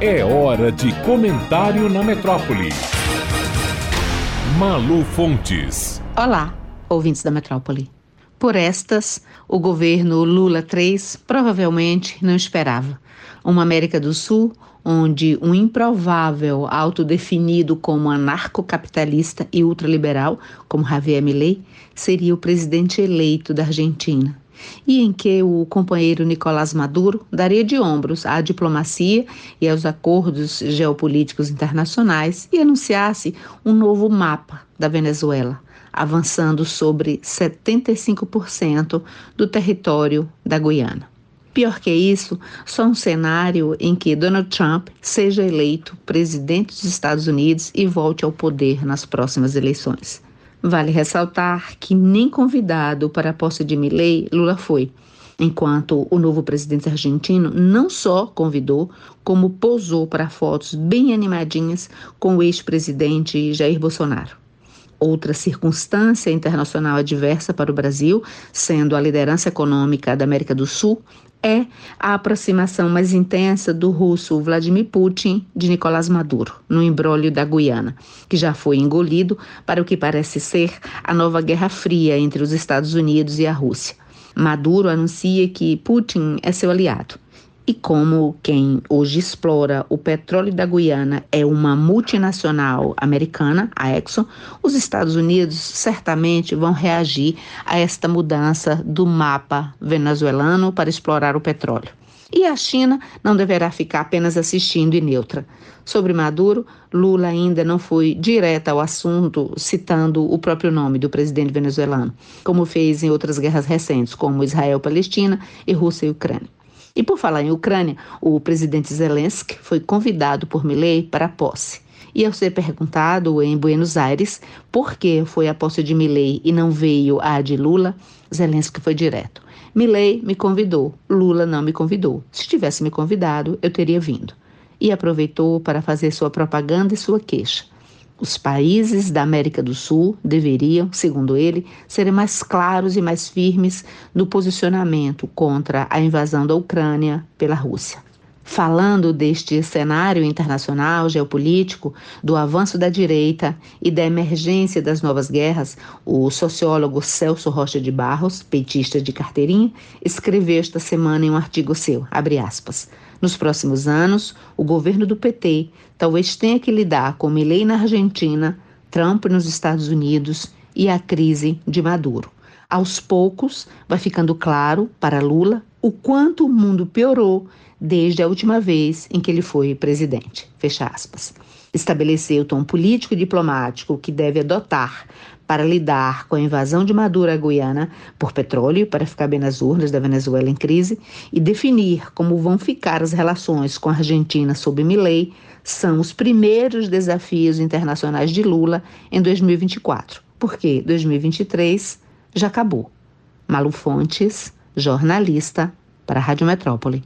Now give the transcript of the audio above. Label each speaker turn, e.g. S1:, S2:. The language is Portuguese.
S1: É hora de comentário na metrópole. Malu Fontes.
S2: Olá, ouvintes da metrópole. Por estas, o governo Lula III provavelmente não esperava. Uma América do Sul onde um improvável autodefinido como anarcocapitalista e ultraliberal, como Javier Milei, seria o presidente eleito da Argentina e em que o companheiro Nicolás Maduro daria de ombros à diplomacia e aos acordos geopolíticos internacionais e anunciasse um novo mapa da Venezuela, avançando sobre 75% do território da Guiana. Pior que isso, só um cenário em que Donald Trump seja eleito presidente dos Estados Unidos e volte ao poder nas próximas eleições. Vale ressaltar que nem convidado para a posse de Milley, Lula foi, enquanto o novo presidente argentino não só convidou, como posou para fotos bem animadinhas com o ex-presidente Jair Bolsonaro. Outra circunstância internacional adversa para o Brasil, sendo a liderança econômica da América do Sul, é a aproximação mais intensa do russo Vladimir Putin de Nicolás Maduro, no embrólio da Guiana, que já foi engolido para o que parece ser a nova Guerra Fria entre os Estados Unidos e a Rússia. Maduro anuncia que Putin é seu aliado e como quem hoje explora o petróleo da Guiana é uma multinacional americana, a Exxon, os Estados Unidos certamente vão reagir a esta mudança do mapa venezuelano para explorar o petróleo. E a China não deverá ficar apenas assistindo e neutra. Sobre Maduro, Lula ainda não foi direto ao assunto, citando o próprio nome do presidente venezuelano, como fez em outras guerras recentes, como Israel-Palestina e Rússia e Ucrânia. E por falar em Ucrânia, o presidente Zelensky foi convidado por Milley para a posse. E ao ser perguntado em Buenos Aires por que foi a posse de Milley e não veio a de Lula, Zelensky foi direto. Milley me convidou, Lula não me convidou. Se tivesse me convidado, eu teria vindo. E aproveitou para fazer sua propaganda e sua queixa. Os países da América do Sul deveriam, segundo ele, serem mais claros e mais firmes no posicionamento contra a invasão da Ucrânia pela Rússia. Falando deste cenário internacional geopolítico, do avanço da direita e da emergência das novas guerras, o sociólogo Celso Rocha de Barros, petista de carteirinha, escreveu esta semana em um artigo seu, aspas, nos próximos anos, o governo do PT talvez tenha que lidar com Milei na Argentina, Trump nos Estados Unidos e a crise de Maduro. Aos poucos, vai ficando claro para Lula o quanto o mundo piorou desde a última vez em que ele foi presidente. Fecha aspas. Estabeleceu o tom político e diplomático que deve adotar para lidar com a invasão de Maduro à Guiana por petróleo para ficar bem nas urnas da Venezuela em crise e definir como vão ficar as relações com a Argentina sob Milei são os primeiros desafios internacionais de Lula em 2024, porque 2023 já acabou. Malu Fontes, jornalista para a Rádio Metrópole.